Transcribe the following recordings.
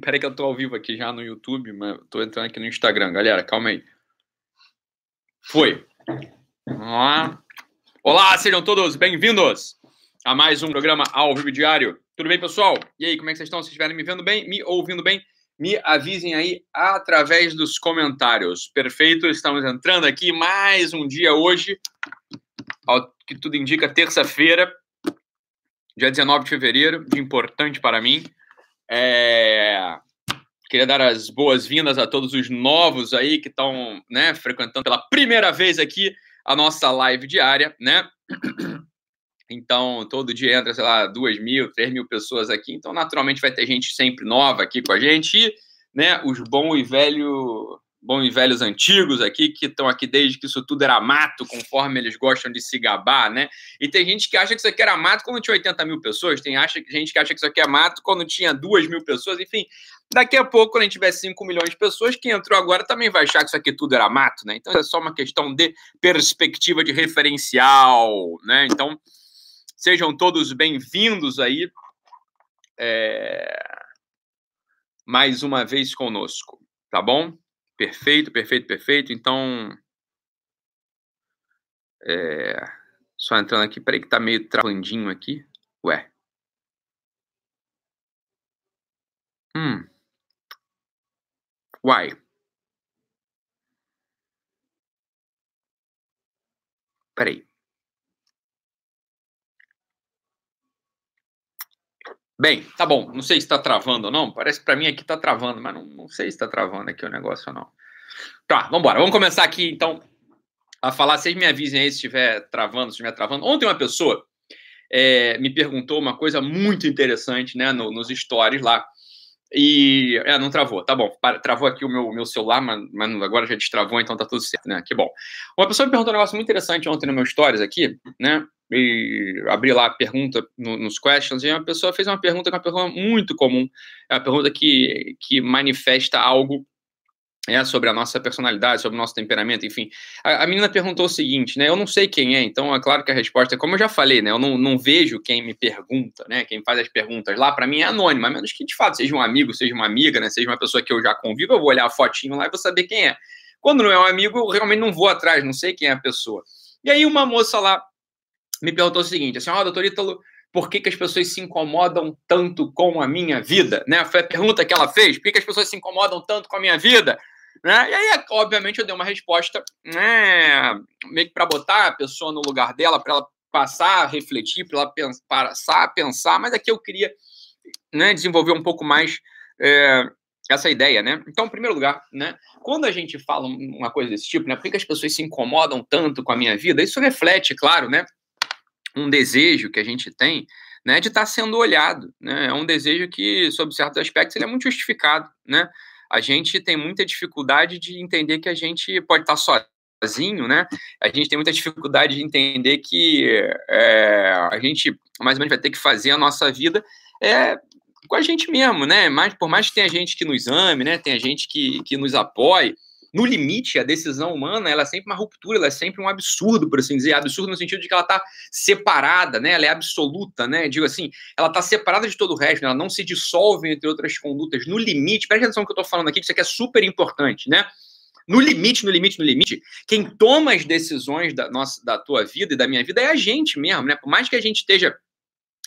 Peraí que eu tô ao vivo aqui já no YouTube, mas tô entrando aqui no Instagram. Galera, calma aí. Foi. Olá, sejam todos bem-vindos a mais um programa ao vivo diário. Tudo bem, pessoal? E aí, como é que vocês estão? Se estiverem me vendo bem, me ouvindo bem, me avisem aí através dos comentários. Perfeito, estamos entrando aqui mais um dia hoje, ao que tudo indica, terça-feira, dia 19 de fevereiro, dia importante para mim. É... Queria dar as boas-vindas a todos os novos aí que estão né, frequentando pela primeira vez aqui a nossa live diária, né? Então, todo dia entra, sei lá, duas mil, três mil pessoas aqui. Então, naturalmente, vai ter gente sempre nova aqui com a gente. E, né, os bons e velhos bons e velhos antigos aqui, que estão aqui desde que isso tudo era mato, conforme eles gostam de se gabar, né? E tem gente que acha que isso aqui era mato quando tinha 80 mil pessoas, tem acha, gente que acha que isso aqui é mato quando tinha 2 mil pessoas, enfim. Daqui a pouco, quando a gente tiver 5 milhões de pessoas, quem entrou agora também vai achar que isso aqui tudo era mato, né? Então é só uma questão de perspectiva de referencial, né? Então, sejam todos bem-vindos aí. É... Mais uma vez conosco, tá bom? Perfeito, perfeito, perfeito. Então. É... Só entrando aqui, peraí que tá meio travandinho aqui. Ué. Hum. Uai. Peraí. Bem, tá bom. Não sei se está travando ou não. Parece para mim aqui está travando, mas não, não sei se está travando aqui o negócio ou não. Tá, vamos embora. Vamos começar aqui então a falar. Vocês me avisem aí se estiver travando, se estiver travando. Ontem uma pessoa é, me perguntou uma coisa muito interessante, né, no, nos stories lá. E é, não travou, tá bom. Travou aqui o meu, meu celular, mas, mas, agora já destravou, então tá tudo certo, né? Que bom. Uma pessoa me perguntou um negócio muito interessante ontem no meu stories aqui, né? E abri lá a pergunta no, nos questions, e uma pessoa fez uma pergunta que é uma pergunta muito comum. É uma pergunta que, que manifesta algo é, sobre a nossa personalidade, sobre o nosso temperamento, enfim. A, a, menina perguntou o seguinte, né? Eu não sei quem é, então é claro que a resposta é como eu já falei, né? Eu não, não vejo quem me pergunta, né? Quem faz as perguntas lá, para mim é anônimo, a menos que de fato seja um amigo, seja uma amiga, né? Seja uma pessoa que eu já convivo, eu vou olhar a fotinho lá e vou saber quem é. Quando não é um amigo, eu realmente não vou atrás, não sei quem é a pessoa. E aí uma moça lá me perguntou o seguinte, assim, ó, oh, doutor Ítalo, por que, que as pessoas se incomodam tanto com a minha vida? Né? Foi a pergunta que ela fez, por que, que as pessoas se incomodam tanto com a minha vida? Né? E aí, obviamente, eu dei uma resposta né, meio que para botar a pessoa no lugar dela, para ela passar a refletir, para ela pensar, passar a pensar, mas aqui eu queria né, desenvolver um pouco mais é, essa ideia, né? Então, em primeiro lugar, né, quando a gente fala uma coisa desse tipo, né, por que as pessoas se incomodam tanto com a minha vida? Isso reflete, claro, né, um desejo que a gente tem né, de estar tá sendo olhado. Né? É um desejo que, sob certos aspectos, ele é muito justificado. Né? A gente tem muita dificuldade de entender que a gente pode estar tá sozinho, né? A gente tem muita dificuldade de entender que é, a gente mais ou menos vai ter que fazer a nossa vida é, com a gente mesmo, né? Mas, por mais que tenha gente que nos ame, né? Tenha gente que, que nos apoie, no limite, a decisão humana ela é sempre uma ruptura, ela é sempre um absurdo, por assim dizer. Absurdo no sentido de que ela está separada, né? ela é absoluta, né? Digo assim, ela está separada de todo o resto, né? ela não se dissolve entre outras condutas. No limite, preste atenção no que eu estou falando aqui, que isso aqui é super importante, né? No limite, no limite, no limite, quem toma as decisões da, nossa, da tua vida e da minha vida é a gente mesmo, né? Por mais que a gente esteja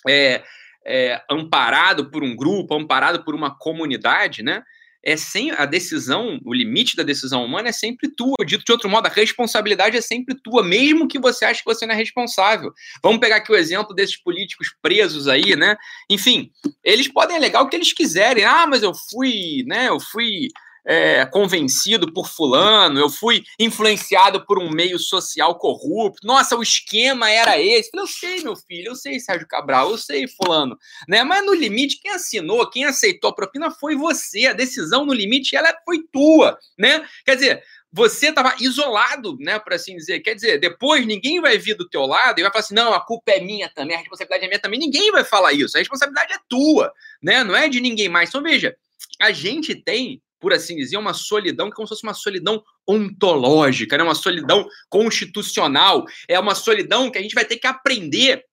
é, é, amparado por um grupo, amparado por uma comunidade, né? É sem a decisão, o limite da decisão humana é sempre tua. Dito de outro modo, a responsabilidade é sempre tua, mesmo que você ache que você não é responsável. Vamos pegar aqui o exemplo desses políticos presos aí, né? Enfim, eles podem alegar o que eles quiserem. Ah, mas eu fui, né? Eu fui é, convencido por fulano, eu fui influenciado por um meio social corrupto. Nossa, o esquema era esse. Eu sei, meu filho, eu sei, Sérgio Cabral, eu sei, fulano. Né? Mas no limite, quem assinou, quem aceitou a propina foi você. A decisão no limite, ela foi tua, né? Quer dizer, você estava isolado, né, por assim dizer. Quer dizer, depois ninguém vai vir do teu lado e vai falar assim, não, a culpa é minha também, a responsabilidade é minha também. Ninguém vai falar isso. A responsabilidade é tua, né? Não é de ninguém mais. Então veja, a gente tem por assim dizer, uma solidão como se fosse uma solidão ontológica, né? uma solidão constitucional, é uma solidão que a gente vai ter que aprender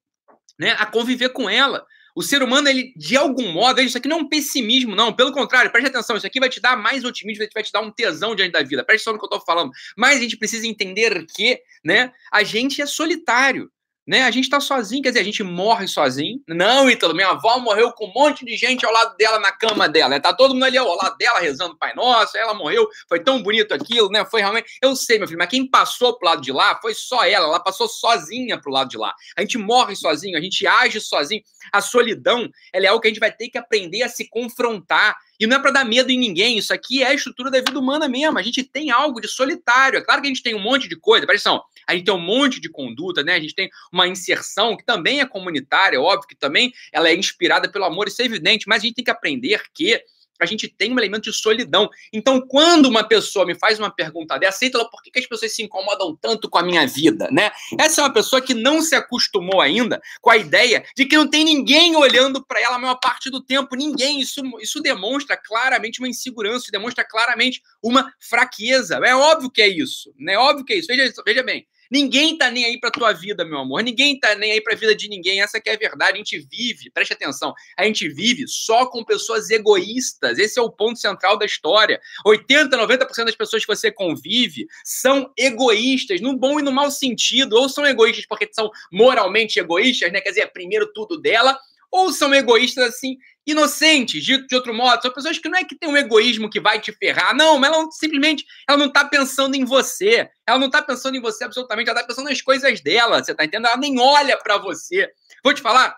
né, a conviver com ela. O ser humano, ele, de algum modo, isso aqui não é um pessimismo, não. Pelo contrário, preste atenção, isso aqui vai te dar mais otimismo, vai te dar um tesão diante da vida. Preste atenção no que eu estou falando. Mas a gente precisa entender que, né, a gente é solitário né? A gente tá sozinho, quer dizer, a gente morre sozinho. Não, Ítalo, minha avó morreu com um monte de gente ao lado dela na cama dela. Tá todo mundo ali ao lado dela rezando Pai Nosso, ela morreu, foi tão bonito aquilo, né? Foi realmente. Eu sei, meu filho, mas quem passou pro lado de lá foi só ela, ela passou sozinha pro lado de lá. A gente morre sozinho, a gente age sozinho. A solidão, ela é algo que a gente vai ter que aprender a se confrontar. E não é para dar medo em ninguém, isso aqui é a estrutura da vida humana mesmo. A gente tem algo de solitário. É claro que a gente tem um monte de coisa, presta atenção, a gente tem um monte de conduta, né? A gente tem uma inserção que também é comunitária, óbvio que também ela é inspirada pelo amor, isso é evidente, mas a gente tem que aprender que a gente tem um elemento de solidão. Então, quando uma pessoa me faz uma pergunta dessa, ela, por que, que as pessoas se incomodam tanto com a minha vida, né? Essa é uma pessoa que não se acostumou ainda com a ideia de que não tem ninguém olhando para ela a maior parte do tempo, ninguém. Isso, isso demonstra claramente uma insegurança, demonstra claramente uma fraqueza. É óbvio que é isso, né? É óbvio que é isso. Veja, veja bem, Ninguém tá nem aí pra tua vida, meu amor. Ninguém tá nem aí pra vida de ninguém. Essa que é a verdade. A gente vive, preste atenção, a gente vive só com pessoas egoístas. Esse é o ponto central da história. 80, 90% das pessoas que você convive são egoístas, no bom e no mau sentido. Ou são egoístas porque são moralmente egoístas, né? Quer dizer, é primeiro tudo dela, ou são egoístas assim, inocentes, dito de outro modo, são pessoas que não é que tem um egoísmo que vai te ferrar, não, mas ela simplesmente ela não está pensando em você, ela não está pensando em você absolutamente, ela está pensando nas coisas dela, você está entendendo? Ela nem olha para você. Vou te falar,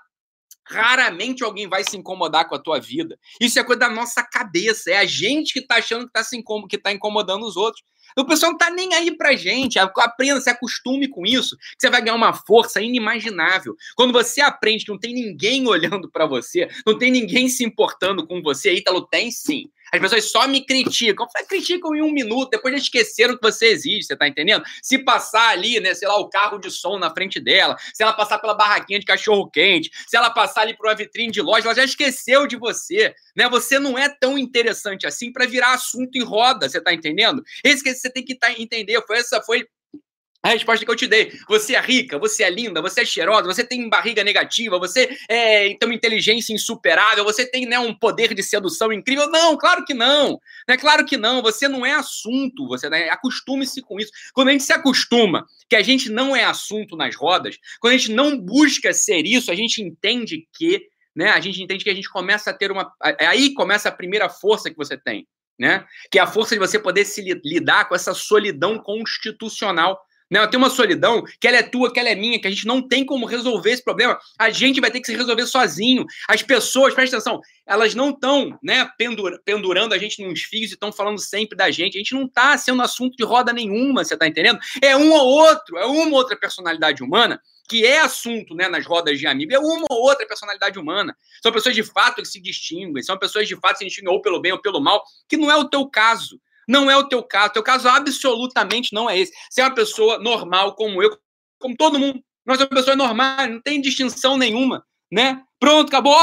Raramente alguém vai se incomodar com a tua vida. Isso é coisa da nossa cabeça. É a gente que está achando que está incom tá incomodando os outros. O pessoal não tá nem aí pra gente. Aprenda, se acostume com isso, que você vai ganhar uma força inimaginável. Quando você aprende que não tem ninguém olhando para você, não tem ninguém se importando com você, Ítalo tem sim. As pessoas só me criticam. Criticam em um minuto, depois já esqueceram que você existe, você tá entendendo? Se passar ali, né, sei lá, o carro de som na frente dela, se ela passar pela barraquinha de cachorro quente, se ela passar ali por uma vitrine de loja, ela já esqueceu de você, né? Você não é tão interessante assim para virar assunto em roda, você tá entendendo? Esse que você tem que tá, entender, foi essa foi a resposta que eu te dei. Você é rica, você é linda, você é cheirosa, você tem barriga negativa, você é, tem uma inteligência insuperável, você tem né, um poder de sedução incrível. Não, claro que não. É claro que não. Você não é assunto. Você né, acostume-se com isso. Quando a gente se acostuma que a gente não é assunto nas rodas, quando a gente não busca ser isso, a gente entende que, né? A gente entende que a gente começa a ter uma. Aí começa a primeira força que você tem. Né? Que é a força de você poder se lidar com essa solidão constitucional né? Tem uma solidão que ela é tua, que ela é minha, que a gente não tem como resolver esse problema. A gente vai ter que se resolver sozinho. As pessoas, presta atenção, elas não estão né, pendura, pendurando a gente nos fios e estão falando sempre da gente. A gente não está sendo assunto de roda nenhuma, você está entendendo? É um ou outro, é uma ou outra personalidade humana que é assunto né, nas rodas de amigo, é uma ou outra personalidade humana. São pessoas de fato que se distinguem, são pessoas de fato que se distinguem ou pelo bem ou pelo mal, que não é o teu caso. Não é o teu caso. O teu caso absolutamente não é esse. Você é uma pessoa normal, como eu, como todo mundo. Nós somos pessoas normais, não tem distinção nenhuma, né? Pronto, acabou.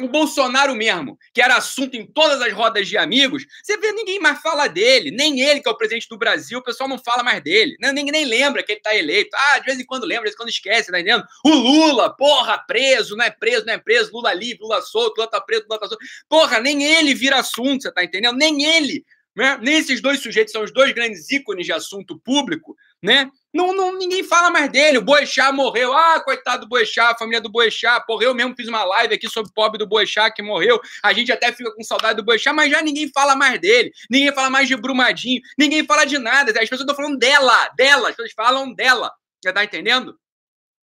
O Bolsonaro mesmo, que era assunto em todas as rodas de amigos, você vê ninguém mais fala dele, nem ele, que é o presidente do Brasil, o pessoal não fala mais dele, né? ninguém nem lembra que ele tá eleito. Ah, de vez em quando lembra, de vez em quando esquece, tá entendendo? O Lula, porra, preso, não é preso, não é preso, Lula livre, Lula solto, Lula tá preso, Lula tá solto. Porra, nem ele vira assunto, você tá entendendo? Nem ele né? Nesses dois sujeitos são os dois grandes ícones de assunto público, né? Não, não, ninguém fala mais dele. O Boechat morreu. Ah, coitado do Boechat, a família do Boechat. Porra, eu mesmo fiz uma live aqui sobre o pobre do Boechat que morreu. A gente até fica com saudade do Boechat, mas já ninguém fala mais dele. Ninguém fala mais de Brumadinho. Ninguém fala de nada. As pessoas estão falando dela, dela. As pessoas falam dela. Já tá entendendo?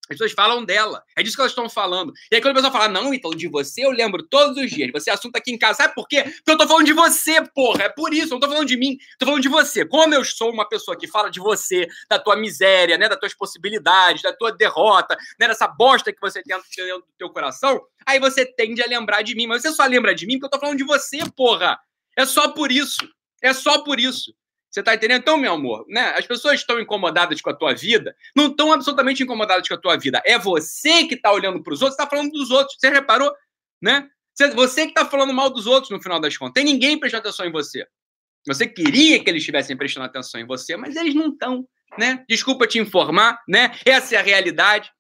As pessoas falam dela. É disso que elas estão falando. E aí, quando a pessoa fala, não, então de você eu lembro todos os dias. Você é assunto aqui em casa. Sabe por quê? Porque eu tô falando de você, porra. É por isso. Eu não tô falando de mim. Tô falando de você. Como eu sou uma pessoa que fala de você, da tua miséria, né? Das tuas possibilidades, da tua derrota, né? Dessa bosta que você tem dentro do teu coração, aí você tende a lembrar de mim. Mas você só lembra de mim porque eu tô falando de você, porra. É só por isso. É só por isso. Você está entendendo? Então, meu amor, né? As pessoas estão incomodadas com a tua vida, não estão absolutamente incomodadas com a tua vida. É você que está olhando para os outros, está falando dos outros. Você reparou, né? Você que está falando mal dos outros no final das contas. Tem ninguém prestando atenção em você. Você queria que eles estivessem prestando atenção em você, mas eles não estão, né? Desculpa te informar, né? Essa é a realidade.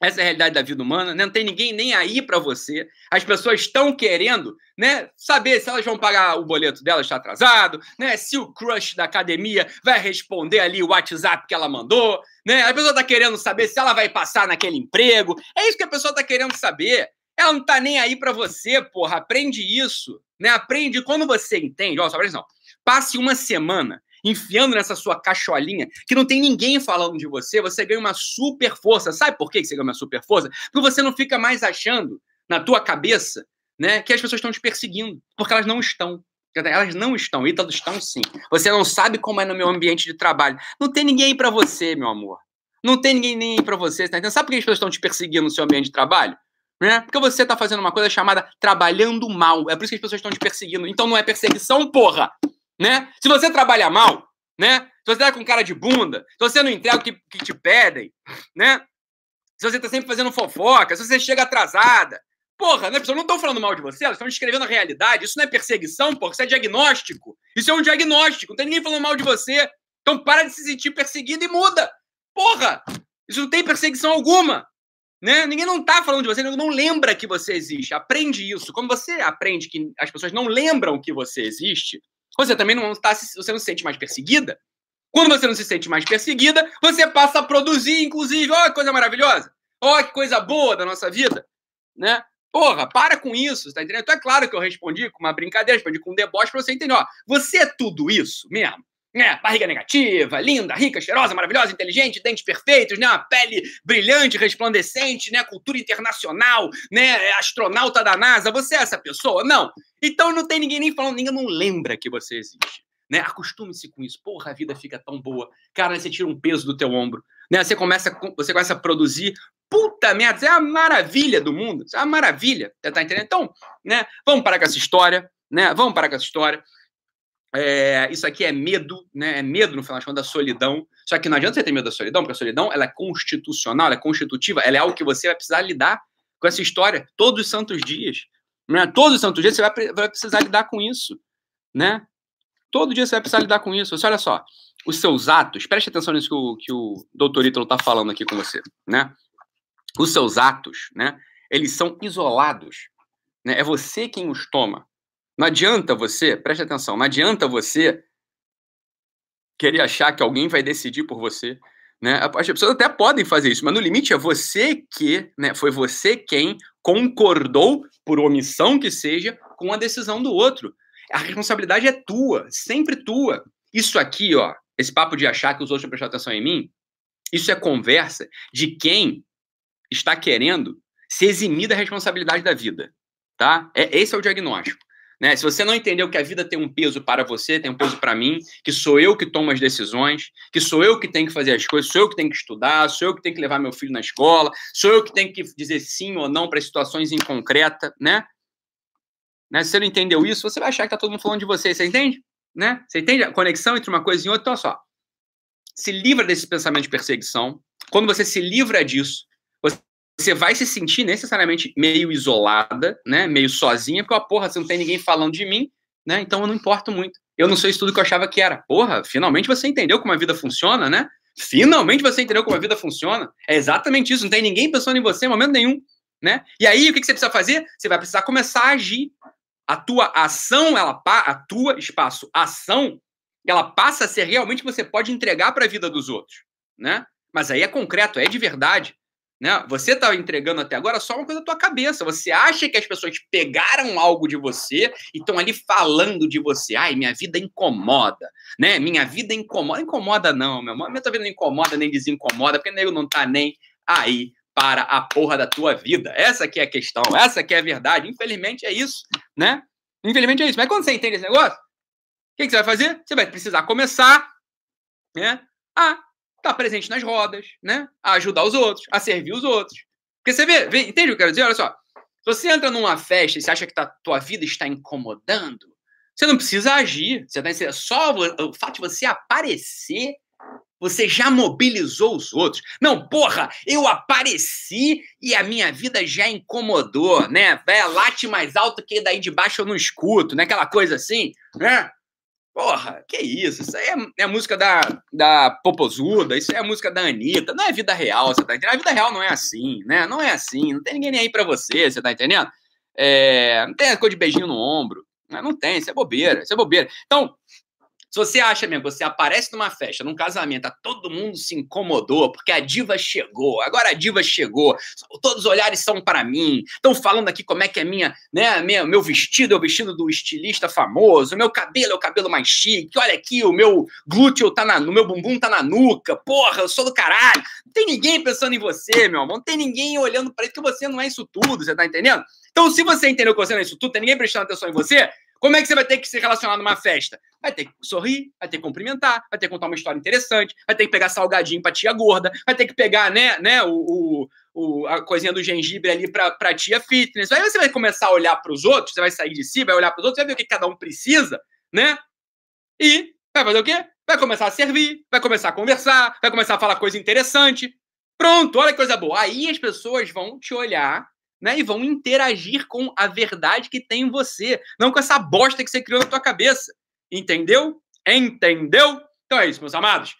Essa é a realidade da vida humana, né? não tem ninguém nem aí para você. As pessoas estão querendo né, saber se elas vão pagar o boleto delas está atrasado, né? Se o crush da academia vai responder ali o WhatsApp que ela mandou, né? A pessoa está querendo saber se ela vai passar naquele emprego. É isso que a pessoa está querendo saber. Ela não está nem aí para você, porra. Aprende isso, né? Aprende quando você entende. Ó, só presta atenção. Passe uma semana enfiando nessa sua cacholinha, que não tem ninguém falando de você, você ganha uma super força. Sabe por que você ganha uma super força? Porque você não fica mais achando na tua cabeça né, que as pessoas estão te perseguindo, porque elas não estão. Elas não estão, Ítalo estão sim. Você não sabe como é no meu ambiente de trabalho. Não tem ninguém para você, meu amor. Não tem ninguém nem para você. Tá Sabe por que as pessoas estão te perseguindo no seu ambiente de trabalho? Né? Porque você está fazendo uma coisa chamada trabalhando mal. É por isso que as pessoas estão te perseguindo. Então não é perseguição, porra né? Se você trabalha mal, né? Se você tá com cara de bunda, se você não entrega o que, que te pedem, né? Se você tá sempre fazendo fofoca, se você chega atrasada. Porra, né? As pessoas não estão falando mal de você, elas estão descrevendo a realidade. Isso não é perseguição, porra, isso é diagnóstico. Isso é um diagnóstico, não tem ninguém falando mal de você. Então para de se sentir perseguido e muda. Porra! Isso não tem perseguição alguma. Né? Ninguém não tá falando de você, ninguém não lembra que você existe. Aprende isso. Quando você aprende que as pessoas não lembram que você existe, você também não está, você não se sente mais perseguida. Quando você não se sente mais perseguida, você passa a produzir, inclusive, olha que coisa maravilhosa, olha que coisa boa da nossa vida, né? Porra, para com isso, tá entendendo? Então é claro que eu respondi com uma brincadeira, respondi com um deboche pra você entender, ó, você é tudo isso mesmo? Né? Barriga negativa, linda, rica, cheirosa, maravilhosa, inteligente, dentes perfeitos, né? Uma pele brilhante, resplandecente, né? Cultura internacional, né? Astronauta da NASA. Você é essa pessoa? Não. Então não tem ninguém nem falando, ninguém não lembra que você existe. Né? Acostume-se com isso. Porra, a vida fica tão boa. Cara, você tira um peso do teu ombro. Né? Você, começa, você começa a produzir. Puta merda, isso é a maravilha do mundo. Isso é uma maravilha. Tá entendendo? Então, né? Vamos parar com essa história. Né? Vamos parar com essa história. É, isso aqui é medo, né? É medo, no final das contas, da solidão. Só que não adianta você ter medo da solidão, porque a solidão ela é constitucional, ela é constitutiva, ela é algo que você vai precisar lidar com essa história todos os santos dias. Né? Todos os santos dias você vai, vai precisar lidar com isso. Né? Todo dia você vai precisar lidar com isso. Você, olha só, os seus atos, preste atenção nisso que o, que o doutor Ítalo está falando aqui com você. Né? Os seus atos, né? eles são isolados. Né? É você quem os toma. Não adianta você, preste atenção, não adianta você querer achar que alguém vai decidir por você. Né? As pessoas até podem fazer isso, mas no limite é você que, né, foi você quem concordou, por omissão que seja, com a decisão do outro. A responsabilidade é tua, sempre tua. Isso aqui, ó, esse papo de achar que os outros vão prestar atenção em mim, isso é conversa de quem está querendo se eximir da responsabilidade da vida, tá? É, esse é o diagnóstico. Né? Se você não entendeu que a vida tem um peso para você, tem um peso para mim, que sou eu que tomo as decisões, que sou eu que tenho que fazer as coisas, sou eu que tenho que estudar, sou eu que tenho que levar meu filho na escola, sou eu que tenho que dizer sim ou não para situações inconcretas, né? né? Se você não entendeu isso, você vai achar que tá todo mundo falando de você, você entende? Né? Você entende a conexão entre uma coisa e outra? Então, olha só. Se livra desse pensamento de perseguição. Quando você se livra disso, você vai se sentir necessariamente meio isolada, né? Meio sozinha, porque, ó, porra, você não tem ninguém falando de mim, né? Então eu não importo muito. Eu não sou isso tudo que eu achava que era. Porra, finalmente você entendeu como a vida funciona, né? Finalmente você entendeu como a vida funciona. É exatamente isso. Não tem ninguém pensando em você em momento nenhum, né? E aí, o que você precisa fazer? Você vai precisar começar a agir. A tua ação, ela a tua espaço, ação, ela passa a ser realmente que você pode entregar para a vida dos outros, né? Mas aí é concreto, é de verdade. Né? Você está entregando até agora só uma coisa da tua cabeça. Você acha que as pessoas pegaram algo de você e estão ali falando de você. Ai, minha vida incomoda, né? Minha vida incomoda. Incomoda não, meu irmão. Minha vida não incomoda nem desincomoda, porque nego não tá nem aí para a porra da tua vida. Essa que é a questão, essa que é a verdade. Infelizmente é isso, né? Infelizmente é isso. Mas quando você entende esse negócio, o que, que você vai fazer? Você vai precisar começar, né? A estar tá presente nas rodas, né? A ajudar os outros, a servir os outros. Porque você vê, vê entende o que eu quero dizer? Olha só. Se você entra numa festa e você acha que tá, tua vida está incomodando, você não precisa agir. Você tá, só o fato de você aparecer, você já mobilizou os outros. Não, porra, eu apareci e a minha vida já incomodou, né? Vai late mais alto que daí de baixo eu não escuto, né? Aquela coisa assim, né? Porra, que isso? Isso aí é, é, música da, da Popozuda, isso é música da Anitta. Não é vida real, você tá entendendo? A vida real não é assim, né? Não é assim. Não tem ninguém nem aí pra você, você tá entendendo? É, não tem a coisa de beijinho no ombro. Não, não tem, isso é bobeira, isso é bobeira. Então, se você acha mesmo, você aparece numa festa, num casamento, tá, todo mundo se incomodou porque a diva chegou, agora a diva chegou, todos os olhares são para mim, estão falando aqui como é que é minha, né, minha, meu vestido é o vestido do estilista famoso, meu cabelo é o cabelo mais chique, olha aqui, o meu glúteo tá na, no meu bumbum tá na nuca, porra, eu sou do caralho. Não tem ninguém pensando em você, meu amor, não tem ninguém olhando para isso que você não é isso tudo, você tá entendendo? Então, se você entendeu que você não é isso tudo, tem ninguém prestando atenção em você, como é que você vai ter que se relacionar numa festa? Vai ter que sorrir, vai ter que cumprimentar, vai ter que contar uma história interessante, vai ter que pegar salgadinho pra tia gorda, vai ter que pegar, né, né, o, o, a coisinha do gengibre ali pra, pra tia fitness. Aí você vai começar a olhar para os outros, você vai sair de si, vai olhar para os outros, vai ver o que cada um precisa, né? E vai fazer o quê? Vai começar a servir, vai começar a conversar, vai começar a falar coisa interessante. Pronto, olha que coisa boa. Aí as pessoas vão te olhar né? E vão interagir com a verdade que tem em você, não com essa bosta que você criou na tua cabeça. Entendeu? Entendeu? Então é isso, meus amados.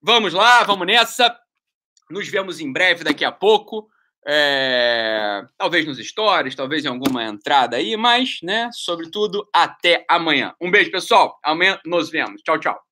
Vamos lá, vamos nessa. Nos vemos em breve daqui a pouco. É... Talvez nos stories, talvez em alguma entrada aí, mas, né, sobretudo, até amanhã. Um beijo, pessoal. Amanhã nos vemos. Tchau, tchau.